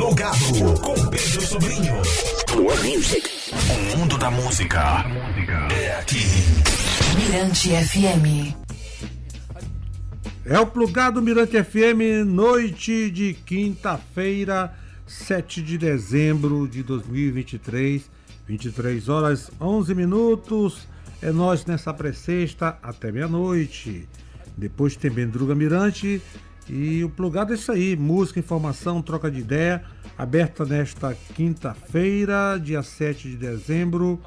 Plugado com Pedro Sobrinho. Plug Music. O mundo da música é aqui. Mirante FM. É o Plugado Mirante FM, noite de quinta-feira, 7 de dezembro de 2023, 23 horas 11 minutos. É nós nessa pré-sexta até meia-noite. Depois tem Bendruga Mirante e o plugado é isso aí: música, informação, troca de ideia. Aberta nesta quinta-feira, dia 7 de dezembro,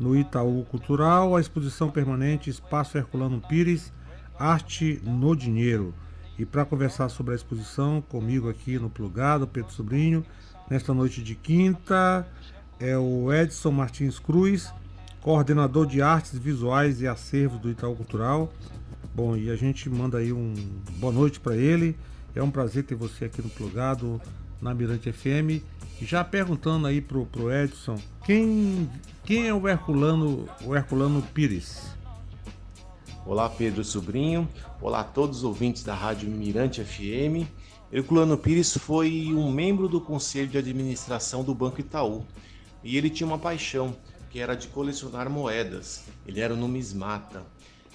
no Itaú Cultural, a exposição permanente Espaço Herculano Pires, Arte no Dinheiro. E para conversar sobre a exposição, comigo aqui no Plugado, Pedro Sobrinho, nesta noite de quinta, é o Edson Martins Cruz coordenador de artes visuais e acervos do Itaú Cultural. Bom, e a gente manda aí um boa noite para ele. É um prazer ter você aqui no Plugado, na Mirante FM. Já perguntando aí pro, pro Edson, quem, quem é o Herculano, o Herculano Pires? Olá, Pedro Sobrinho. Olá a todos os ouvintes da Rádio Mirante FM. Herculano Pires foi um membro do Conselho de Administração do Banco Itaú e ele tinha uma paixão que era de colecionar moedas. Ele era um numismata.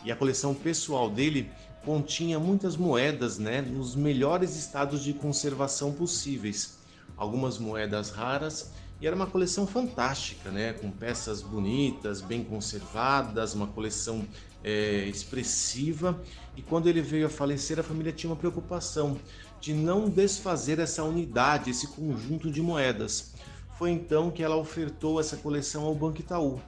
E a coleção pessoal dele continha muitas moedas, né, nos melhores estados de conservação possíveis. Algumas moedas raras e era uma coleção fantástica, né, com peças bonitas, bem conservadas, uma coleção é, expressiva. E quando ele veio a falecer, a família tinha uma preocupação de não desfazer essa unidade, esse conjunto de moedas. Foi então que ela ofertou essa coleção ao Banco Itaú.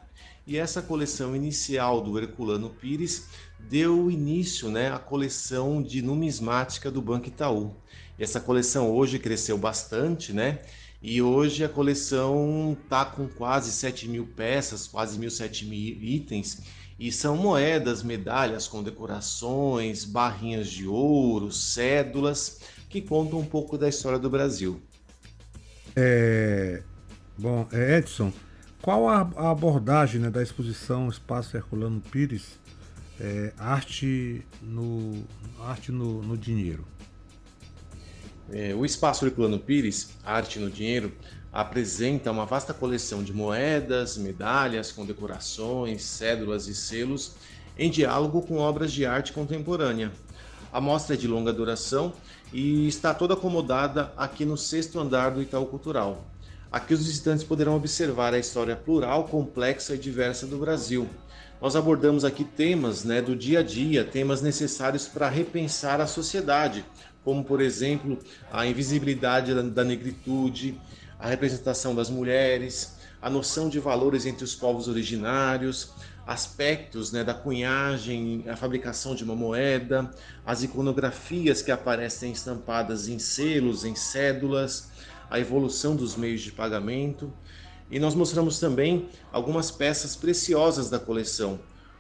E essa coleção inicial do Herculano Pires deu início né, à coleção de numismática do Banco Itaú. E essa coleção hoje cresceu bastante, né? E hoje a coleção está com quase 7 mil peças, quase 1.007 mil itens. E são moedas, medalhas, condecorações, barrinhas de ouro, cédulas, que contam um pouco da história do Brasil. É, Bom, é, Edson, qual a, abordagem né, da exposição Espaço Herculano Pires, é, arte, no, arte no, no dinheiro? É, o Espaço Herculano Pires, Arte no Dinheiro, apresenta uma vasta coleção de moedas, medalhas, condecorações, cédulas e selos em diálogo com obras de arte contemporânea. A mostra é de longa duração e está toda acomodada aqui no sexto andar do Itaú Cultural. Aqui os visitantes poderão observar a história plural, complexa e diversa do Brasil. Nós abordamos aqui temas né, do dia a dia, temas necessários para repensar a sociedade, como, por exemplo, a invisibilidade da negritude, a representação das mulheres, a noção de valores entre os povos originários, aspectos né, da cunhagem, a fabricação de uma moeda, as iconografias que aparecem estampadas em selos, em cédulas, a evolução dos meios de pagamento. E nós mostramos também algumas peças preciosas da coleção,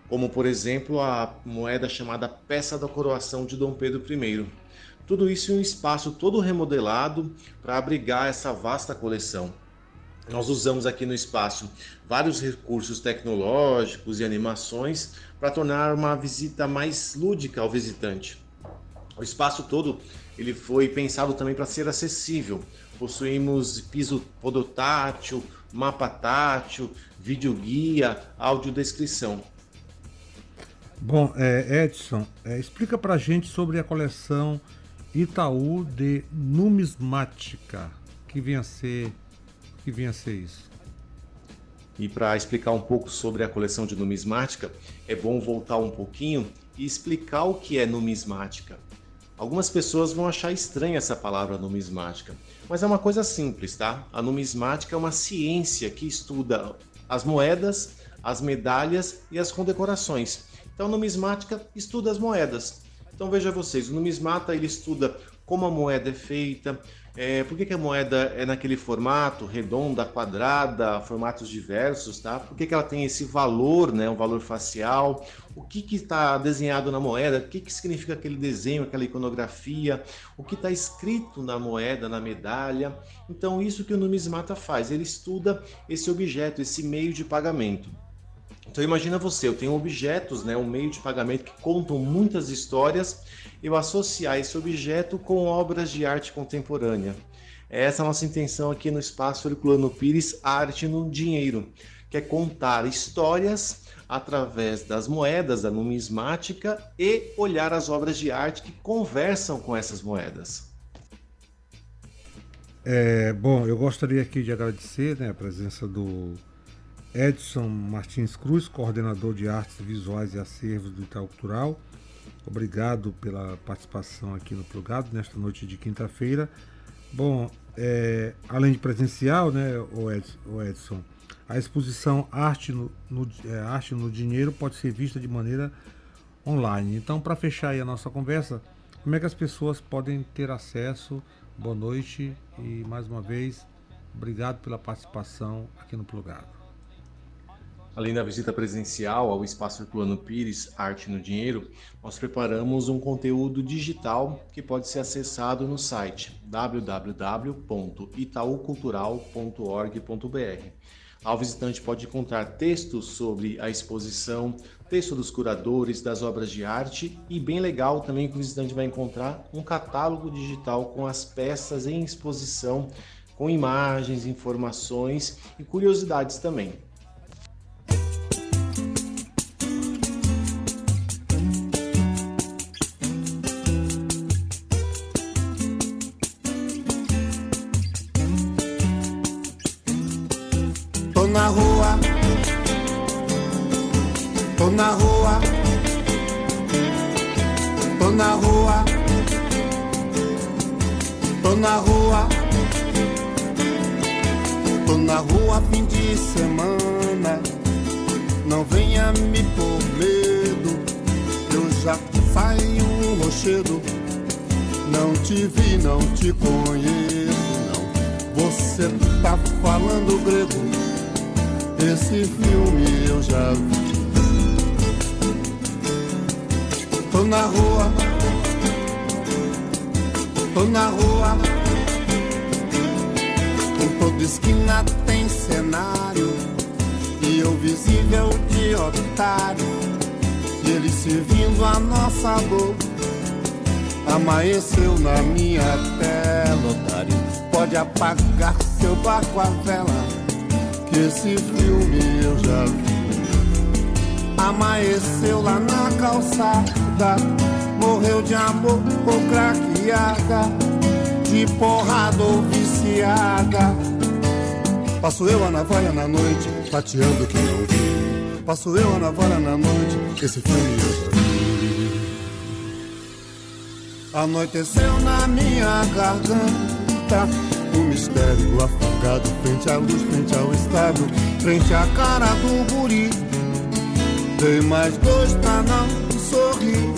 como por exemplo a moeda chamada Peça da Coroação de Dom Pedro I. Tudo isso em um espaço todo remodelado para abrigar essa vasta coleção. Nós usamos aqui no espaço vários recursos tecnológicos e animações para tornar uma visita mais lúdica ao visitante. O espaço todo ele foi pensado também para ser acessível, Possuímos piso podotátil, mapa tátil, videoguia, audiodescrição. Bom, é, Edson, é, explica para gente sobre a coleção Itaú de numismática, que vem a ser, que vem a ser isso. E para explicar um pouco sobre a coleção de numismática, é bom voltar um pouquinho e explicar o que é numismática. Algumas pessoas vão achar estranha essa palavra numismática, mas é uma coisa simples, tá? A numismática é uma ciência que estuda as moedas, as medalhas e as condecorações. Então, numismática estuda as moedas. Então, veja vocês, o numismata ele estuda como a moeda é feita, é, por que, que, a moeda é naquele formato, redonda, quadrada, formatos diversos, tá? Por que, que ela tem esse valor, né, um valor facial? O que está desenhado na moeda? O que, que significa aquele desenho, aquela iconografia? O que está escrito na moeda, na medalha? Então, isso que o numismata faz, ele estuda esse objeto, esse meio de pagamento. Então imagina você, eu tenho objetos, né, um meio de pagamento que contam muitas histórias, eu associar esse objeto com obras de arte contemporânea. Essa é a nossa intenção aqui no Espaço Herculano Pires Arte no Dinheiro, que é contar histórias através das moedas, da numismática e olhar as obras de arte que conversam com essas moedas. É, bom, eu gostaria aqui de agradecer né, a presença do Edson Martins Cruz, coordenador de artes visuais e acervos do Itaú Cultural. Obrigado pela participação aqui no Plugado nesta noite de quinta-feira. Bom, é, além de presencial, né, o Edson, a exposição Arte no, no, é, Arte no Dinheiro pode ser vista de maneira online. Então, para fechar a nossa conversa, como é que as pessoas podem ter acesso? Boa noite e mais uma vez, obrigado pela participação aqui no Plugado. Além da visita presencial ao Espaço Herculano Pires Arte no Dinheiro, nós preparamos um conteúdo digital que pode ser acessado no site www.itaucultural.org.br. Lá o visitante pode encontrar textos sobre a exposição, texto dos curadores, das obras de arte e bem legal também que o visitante vai encontrar um catálogo digital com as peças em exposição, com imagens, informações e curiosidades também. Rua, tô na rua, tô na rua, tô na rua, tô na rua fim de semana. Não venha me por medo, eu já saio um rochedo. Não te vi, não te conheço, não. Você tá falando grego esse filme eu já vi. Tô na rua, tô na rua. Em toda esquina tem cenário. E eu visível de otário. E ele servindo a nossa dor. Amanheceu na minha tela, otário. Pode apagar seu barco a vela esse filme eu já vi. Amanheceu lá na calçada, morreu de amor ou craqueada, de porrada ou viciada. Passo eu a navalha na noite, tateando que não vi. Passo eu a navalha na noite, esse filme eu já vi. Anoiteceu na minha garganta um mistério afogado frente à luz, frente ao estado, frente à cara do guri. Dei mais dois pra não sorrir.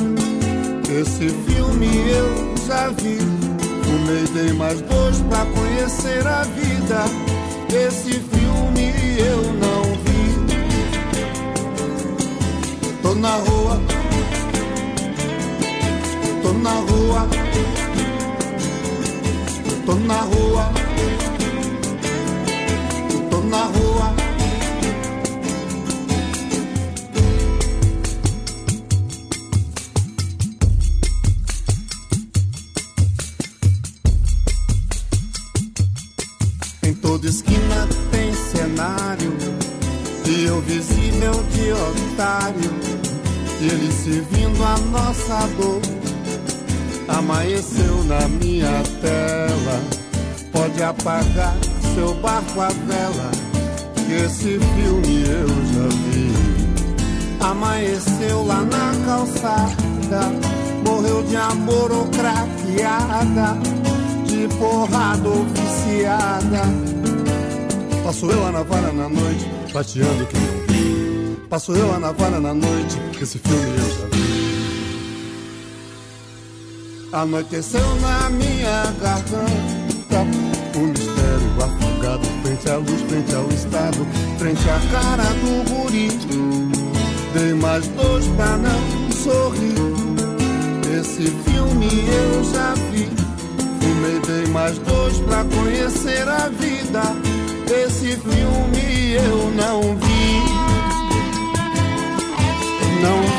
Esse filme eu já vi. Fumei, dei mais dois pra conhecer a vida. Esse filme eu não vi. Tô na rua, tô na rua tô na rua, e eu visível de otário, ele servindo a nossa dor amanheceu na minha tela. Pode apagar seu barco à vela, que esse filme eu já vi. Amanheceu lá na calçada, morreu de amor ou craqueada, de porrada ou viciada. Passo eu a navalha na noite, bateando que não vi. Passo eu a navalha na noite, esse filme eu já vi. Anoiteceu na minha garganta Um mistério afogado Frente à luz, frente ao estado Frente à cara do guri Dei mais dois pra não sorrir Esse filme eu já vi Fumei, dei mais dois pra conhecer a vida Esse filme eu não vi. Não